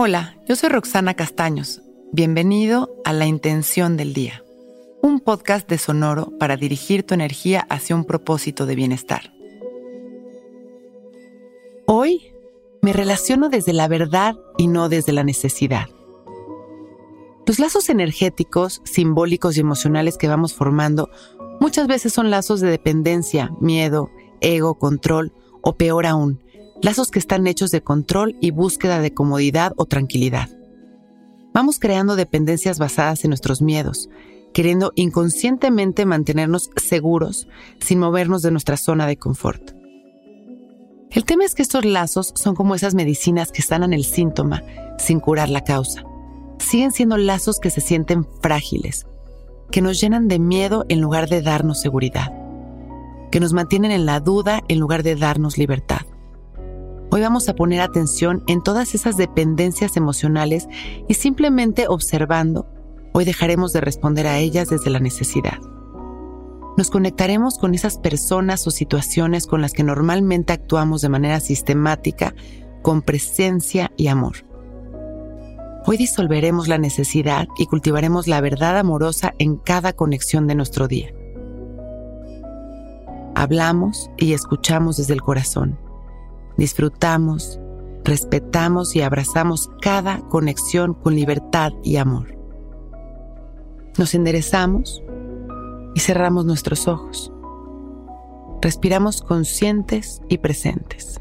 Hola, yo soy Roxana Castaños. Bienvenido a La Intención del Día, un podcast de Sonoro para dirigir tu energía hacia un propósito de bienestar. Hoy me relaciono desde la verdad y no desde la necesidad. Los lazos energéticos, simbólicos y emocionales que vamos formando muchas veces son lazos de dependencia, miedo, ego, control o peor aún, lazos que están hechos de control y búsqueda de comodidad o tranquilidad. Vamos creando dependencias basadas en nuestros miedos, queriendo inconscientemente mantenernos seguros sin movernos de nuestra zona de confort. El tema es que estos lazos son como esas medicinas que sanan el síntoma sin curar la causa. Siguen siendo lazos que se sienten frágiles, que nos llenan de miedo en lugar de darnos seguridad, que nos mantienen en la duda en lugar de darnos libertad. Hoy vamos a poner atención en todas esas dependencias emocionales y simplemente observando, hoy dejaremos de responder a ellas desde la necesidad. Nos conectaremos con esas personas o situaciones con las que normalmente actuamos de manera sistemática, con presencia y amor. Hoy disolveremos la necesidad y cultivaremos la verdad amorosa en cada conexión de nuestro día. Hablamos y escuchamos desde el corazón disfrutamos, respetamos y abrazamos cada conexión con libertad y amor. Nos enderezamos y cerramos nuestros ojos. Respiramos conscientes y presentes.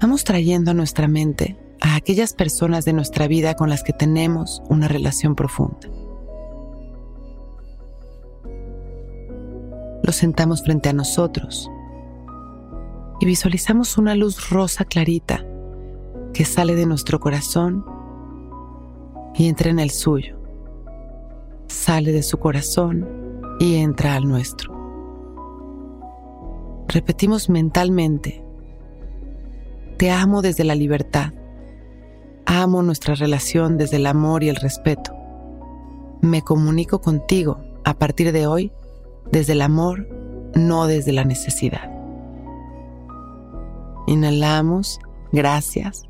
Vamos trayendo a nuestra mente a aquellas personas de nuestra vida con las que tenemos una relación profunda. Los sentamos frente a nosotros y visualizamos una luz rosa clarita que sale de nuestro corazón y entra en el suyo. Sale de su corazón y entra al nuestro. Repetimos mentalmente, te amo desde la libertad, amo nuestra relación desde el amor y el respeto. Me comunico contigo a partir de hoy desde el amor, no desde la necesidad. Inhalamos, gracias.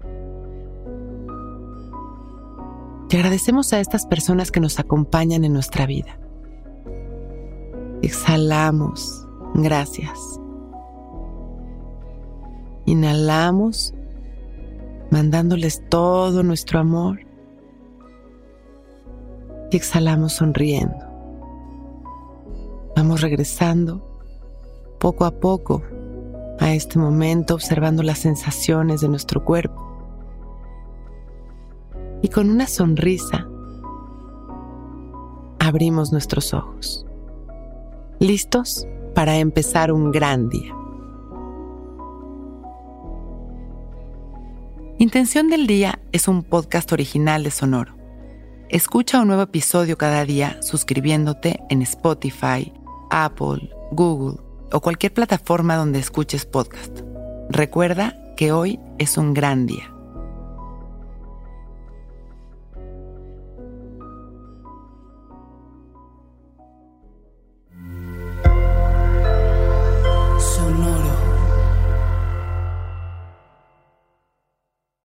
Y agradecemos a estas personas que nos acompañan en nuestra vida. Exhalamos, gracias. Inhalamos, mandándoles todo nuestro amor. Y exhalamos sonriendo. Vamos regresando poco a poco a este momento observando las sensaciones de nuestro cuerpo. Y con una sonrisa abrimos nuestros ojos, listos para empezar un gran día. Intención del Día es un podcast original de Sonoro. Escucha un nuevo episodio cada día suscribiéndote en Spotify, Apple, Google o cualquier plataforma donde escuches podcast. Recuerda que hoy es un gran día.